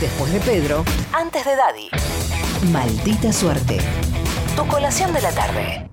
Después de Pedro, antes de Daddy. Maldita suerte. Tu colación de la tarde.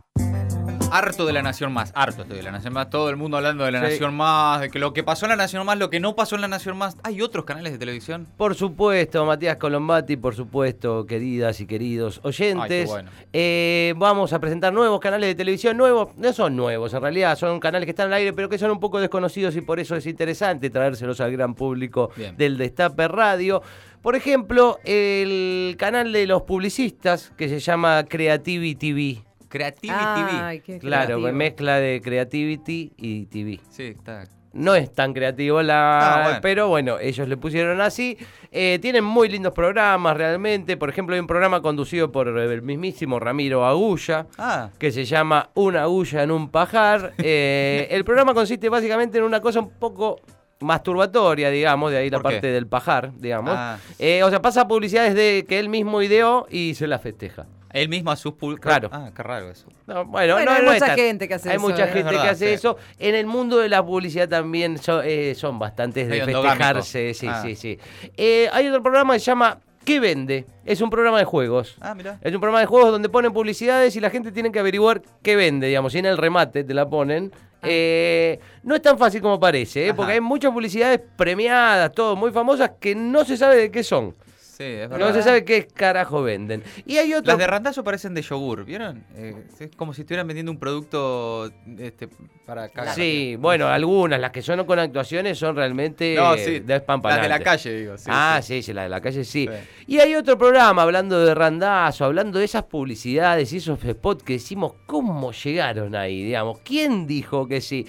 Harto de la Nación Más, harto estoy de la Nación Más, todo el mundo hablando de la Nación Más, de que lo que pasó en la Nación Más, lo que no pasó en la Nación Más. ¿Hay otros canales de televisión? Por supuesto, Matías Colombati, por supuesto, queridas y queridos oyentes. bueno. Eh, vamos a presentar nuevos canales de televisión, nuevos, no son nuevos en realidad, son canales que están al aire, pero que son un poco desconocidos y por eso es interesante traérselos al gran público Bien. del Destape Radio. Por ejemplo, el canal de los publicistas que se llama Creativity TV. Creativity TV. qué Claro, creativo. mezcla de Creativity y TV. Sí, está. No es tan creativo la. Ah, bueno. Pero bueno, ellos le pusieron así. Eh, tienen muy lindos programas realmente. Por ejemplo, hay un programa conducido por el mismísimo Ramiro Agulla. Ah, Que se llama Una agulla en un pajar. Eh, el programa consiste básicamente en una cosa un poco masturbatoria, digamos, de ahí la parte del pajar, digamos. Ah. Eh, o sea, pasa publicidades de que él mismo ideó y se la festeja. Él mismo a sus pul- Claro. Ah, qué raro eso. No, bueno, Bueno, no, hay no es mucha tan- gente que hace Hay eso, mucha ¿eh? gente Es verdad, que hace sí. eso. En el mundo de la publicidad también son, eh, son bastantes de festejarse. Sí, endogámico. sí, sí. Eh, hay otro programa que se llama ¿Qué vende? Es un programa de juegos. Ah, mira. Es un programa de juegos donde ponen publicidades y la gente tiene que averiguar qué vende, digamos. Y en el remate te la ponen. Eh, no es tan fácil como parece, ¿eh? Porque hay muchas publicidades premiadas, todo muy famosas, que no se sabe de qué son. Sí, es verdad. No se sabe qué carajo venden. Y hay otro Las de Randazo parecen de yogur, ¿vieron? Eh, es como si estuvieran vendiendo un producto este, para cagar. Sí, bueno, algunas, las que son con actuaciones son realmente No, sí. Las de la calle, digo. sí, ah, sí. sí. las de la calle sí. Sí. Y hay otro programa hablando de randazo, hablando de esas publicidades y esos spots que decimos, ¿cómo llegaron ahí? Digamos, ¿quién dijo que sí?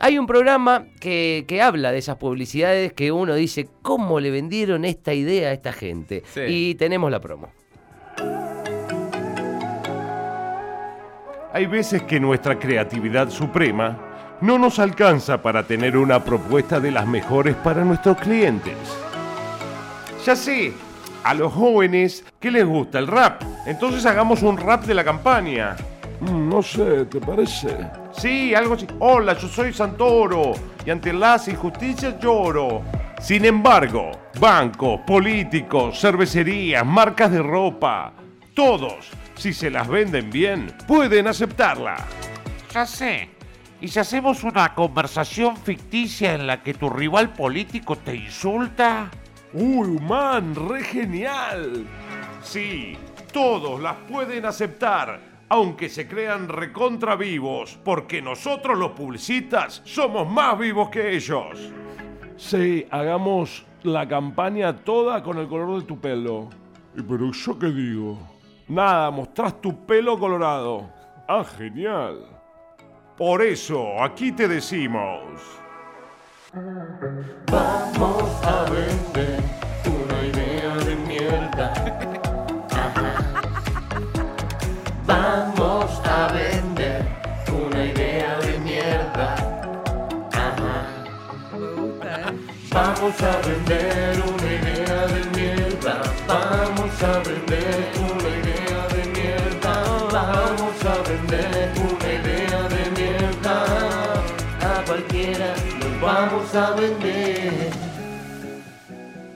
Hay un programa que, que habla de esas publicidades que uno dice, ¿cómo le vendieron esta idea a esta gente? Sí. Y tenemos la promo. Hay veces que nuestra creatividad suprema no nos alcanza para tener una propuesta de las mejores para nuestros clientes. Ya sé, a los jóvenes, ¿qué les gusta? El rap. Entonces hagamos un rap de la campaña. Mm, No sé, ¿te parece? Sí, algo así. Hola, yo soy Santoro y ante las injusticias lloro. Sin embargo, bancos, políticos, cervecerías, marcas de ropa, todos, si se las venden bien, pueden aceptarla. Ya sé. ¿Y si hacemos una conversación ficticia en la que tu rival político te insulta? Uy, man, re genial. Sí, todos las pueden aceptar, aunque se crean recontra vivos, porque nosotros los publicistas somos más vivos que ellos. Sí, hagamos la campaña toda con el color de tu pelo. ¿Y pero yo qué digo? Nada, mostrás tu pelo colorado. Ah, genial. Por eso, aquí te decimos.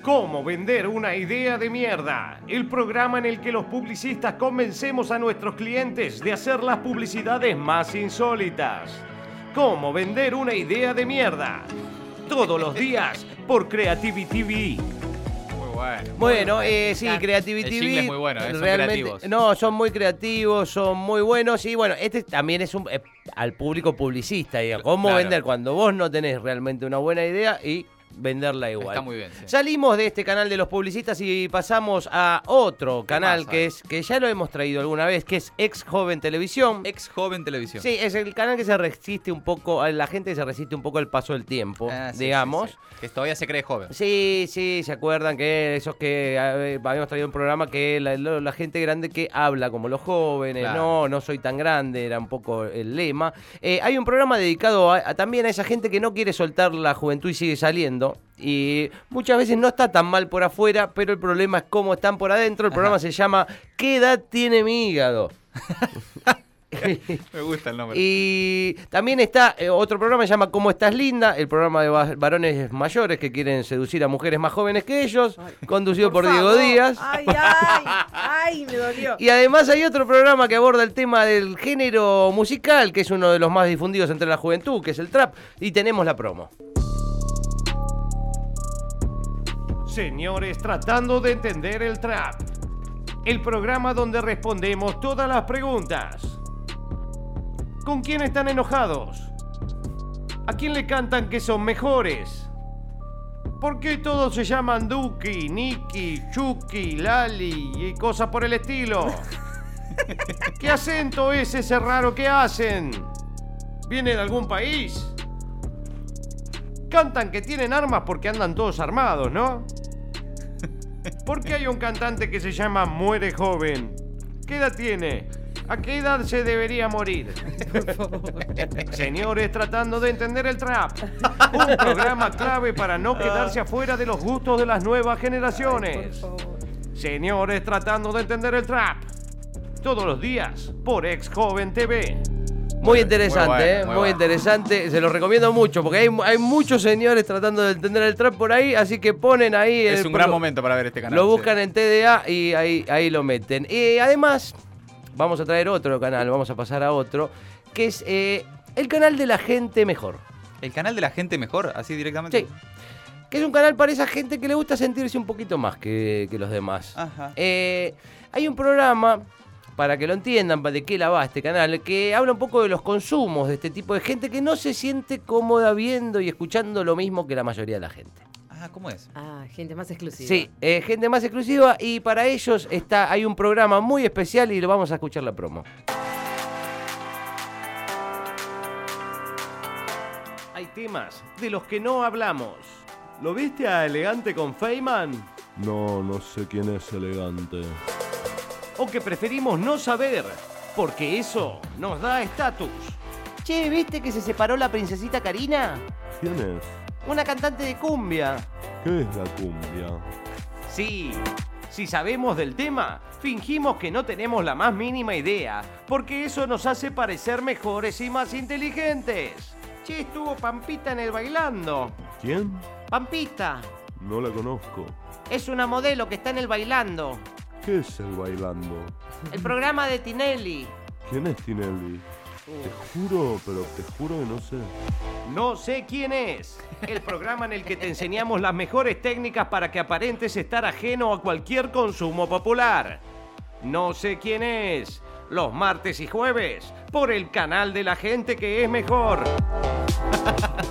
¿Cómo vender una idea de mierda? El programa en el que los publicistas convencemos a nuestros clientes de hacer las publicidades más insólitas. ¿Cómo vender una idea de mierda? Todos los días por Creativity TV. Muy bueno. Bueno, eh, sí. Creativity jingle es muy bueno, eh, son realmente- creativos. No, son muy creativos, son muy buenos. Y bueno, este también es un, eh, al público publicista, digamos. ¿Cómo Claro. vender cuando vos no tenés realmente una buena idea y venderla igual? Está muy bien, sí. Salimos de este canal de los publicistas y pasamos a otro canal que es que ya lo hemos traído alguna vez, que es Ex Joven Televisión. Ex joven televisión. Sí, es el canal que se resiste un poco, la gente que se resiste un poco al paso del tiempo, Ah, sí, digamos. sí. Que todavía se cree joven. Sí, sí, se acuerdan que esos que habíamos traído un programa que la, la gente grande que habla como los jóvenes, Claro. no, no soy tan grande, era un poco el lema. Eh, hay un programa dedicado a- a también a esa gente que no quiere soltar la juventud y sigue saliendo. Y muchas veces no está tan mal por afuera, pero el problema es cómo están por adentro. El programa se llama ¿Qué edad tiene mi hígado? Me gusta el nombre. Y también está eh, otro programa que se llama ¿Cómo estás linda? El programa de va- varones mayores que quieren seducir a mujeres más jóvenes que ellos, conducido por, Diego favor. Díaz. Ay, ay, ay, me dolió. Y además hay otro programa que aborda el tema del género musical, que es uno de los más difundidos entre la juventud, que es el trap. Y tenemos la promo. Señores, tratando de entender el trap. El programa donde respondemos todas las preguntas. ¿Con quién están enojados? ¿A quién le cantan que son mejores? ¿Por qué todos se llaman Duki, Niki, Chucky, Lali y cosas por el estilo? ¿Qué acento es ese raro que hacen? ¿Viene de algún país? Cantan que tienen armas porque andan todos armados, ¿no? ¿Por qué hay un cantante que se llama Muere Joven? ¿Qué edad tiene? ¿A qué edad se debería morir? Señores, tratando de entender el trap. Un programa clave para no quedarse afuera de los gustos de las nuevas generaciones. Señores, tratando de entender el trap. Todos los días por Ex Joven TV. Muy interesante, muy bueno, ¿eh? muy muy, bueno. interesante. Se lo recomiendo mucho porque hay, hay muchos señores tratando de entender el trap por ahí, así que ponen ahí. es el un gran momento para ver este canal. Lo sí. buscan en TDA y ahí, ahí lo meten. Y además, vamos a traer otro canal, vamos a pasar a otro, que es eh, el canal de la gente mejor. El canal de la gente mejor, así directamente. Sí. Que es un canal para esa gente que le gusta sentirse un poquito más que, que los demás. Ajá. Eh, hay un programa, para que lo entiendan, de qué la va este canal, que habla un poco de los consumos de este tipo de gente que no se siente cómoda viendo y escuchando lo mismo que la mayoría de la gente. Ah, ¿cómo es? Ah, gente más exclusiva. Sí, eh, gente más exclusiva y para ellos está, hay un programa muy especial y lo vamos a escuchar la promo. Hay temas de los que no hablamos. ¿Lo viste a Elegante con Feynman? No, no sé quién es elegante. O que preferimos no saber, porque eso nos da estatus. Che, ¿viste que se separó la princesita Karina? ¿Quién es? Una cantante de cumbia. ¿Qué es la cumbia? Sí, si sabemos del tema, fingimos que no tenemos la más mínima idea, porque eso nos hace parecer mejores y más inteligentes. Che, estuvo Pampita en el bailando. ¿Quién? Pampita, No la conozco. es una modelo que está en el bailando. ¿Qué es el bailando? El programa de Tinelli. ¿Quién es Tinelli? Te juro, pero te juro que no sé. No sé quién es. El programa en el que te enseñamos las mejores técnicas para que aparentes estar ajeno a cualquier consumo popular. No sé quién es. Los martes y jueves, por el canal de la gente que es mejor.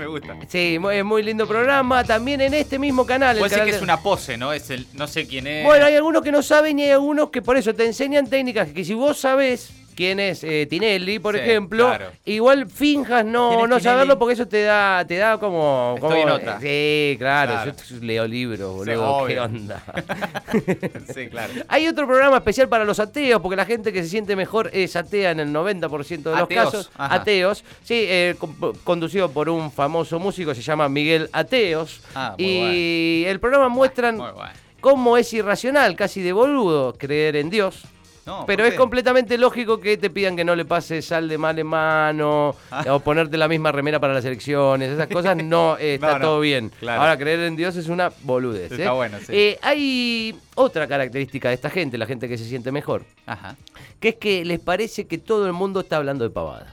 Me gusta. Sí, es muy lindo programa. También en este mismo canal. Puede ser que de- es una pose, ¿no? Es el, no sé quién es. Bueno, hay algunos que no saben y hay algunos que por eso te enseñan técnicas que si vos sabés quién es eh, Tinelli, por Sí, ejemplo, claro. igual finjas ¿Quién no, no saberlo porque eso te da, te da como... Estoy en otra. Sí, claro, Claro. yo leo libros, Sí, boludo, qué obvio. onda. sí, claro. Hay otro programa especial para los ateos, porque la gente que se siente mejor es atea en el 90% de los Ateos, casos. ajá. Ateos, sí, eh, con- conducido por un famoso músico, se llama Miguel Ateos. Ah, muy y el programa muestran Muy bueno. cómo es irracional, casi de boludo, creer en Dios. No, Pero ¿por es completamente lógico que te pidan que no le pases sal de mal en mano Ah. o ponerte la misma remera para las elecciones. Esas cosas no eh, está No, no, todo bien. claro. Ahora, creer en Dios es una boludez. Está ¿eh? bueno, sí. Eh, hay otra característica de esta gente, la gente que se siente mejor, Ajá. que es que les parece que todo el mundo está hablando de pavadas.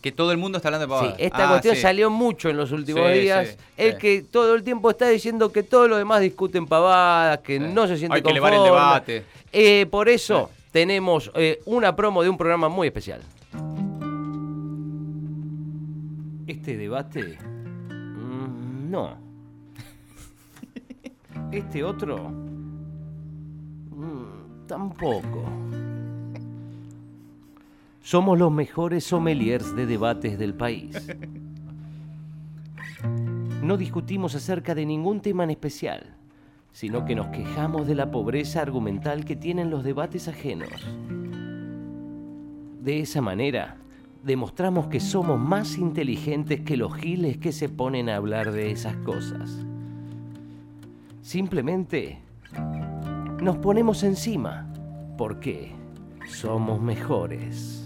Que todo el mundo está hablando de pavadas. Sí, esta Ah, cuestión sí. salió mucho en los últimos Sí, días. el que todo el tiempo está diciendo que todos los demás discuten pavadas, que no se siente Hay que elevar el debate. Por eso tenemos eh, una promo de un programa muy especial. Este debate. mm, no. Este otro. mm, tampoco. Somos los mejores sommeliers de debates del país. No discutimos acerca de ningún tema en especial, sino que nos quejamos de la pobreza argumental que tienen los debates ajenos. De esa manera, demostramos que somos más inteligentes que los giles que se ponen a hablar de esas cosas. Simplemente nos ponemos encima. ¿Por qué? somos mejores.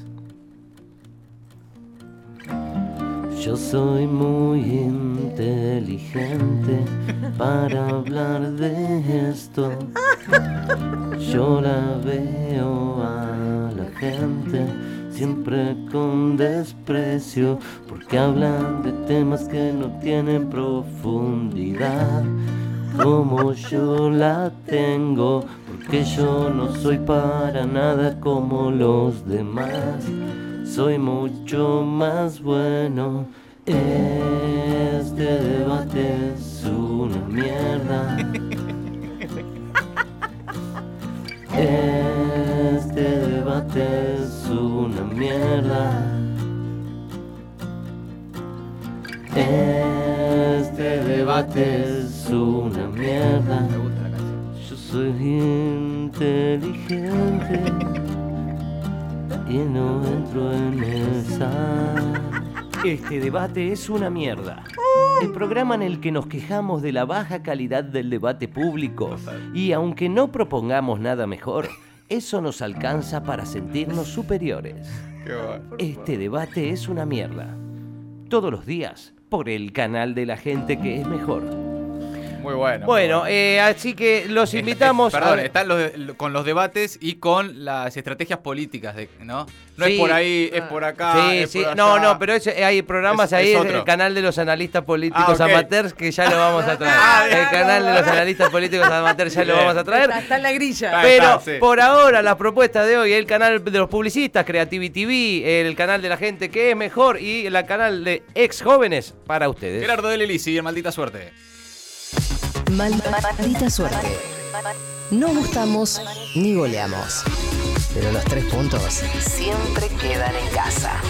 Yo soy muy inteligente para hablar de esto. Yo la veo a la gente siempre con desprecio porque hablan de temas que no tienen profundidad como yo la tengo porque yo no soy para nada como los demás soy mucho más bueno este debate es una mierda este debate es una mierda. Este debate es una mierda. Yo soy inteligente y no entro en esa. Este debate es una mierda. El programa en el que nos quejamos de la baja calidad del debate público y aunque no propongamos nada mejor, eso nos alcanza para sentirnos superiores. Este debate es una mierda. Todos los días por el canal de la gente que es mejor. Muy bueno. Bueno, eh, así que los invitamos Perdón, a... están los de- con los debates y con las estrategias políticas, de, ¿no? No Sí. es por ahí, es por acá. Sí, es sí. por No, allá. no, pero ese- hay programas Es- ahí es en el canal de los analistas políticos Ah, amateurs que ya lo vamos a traer. Ah, el canal de los analistas políticos amateurs ya lo vamos a traer. Está, está en la grilla. Pero está, sí. por ahora la propuesta de hoy, el canal de los publicistas, Creativity TV, el canal de la gente que es mejor y el canal de ex jóvenes para ustedes. Gerardo de Lelisi, maldita suerte. Mal- Maldita suerte. No gustamos ni goleamos. Pero los tres puntos siempre quedan en casa.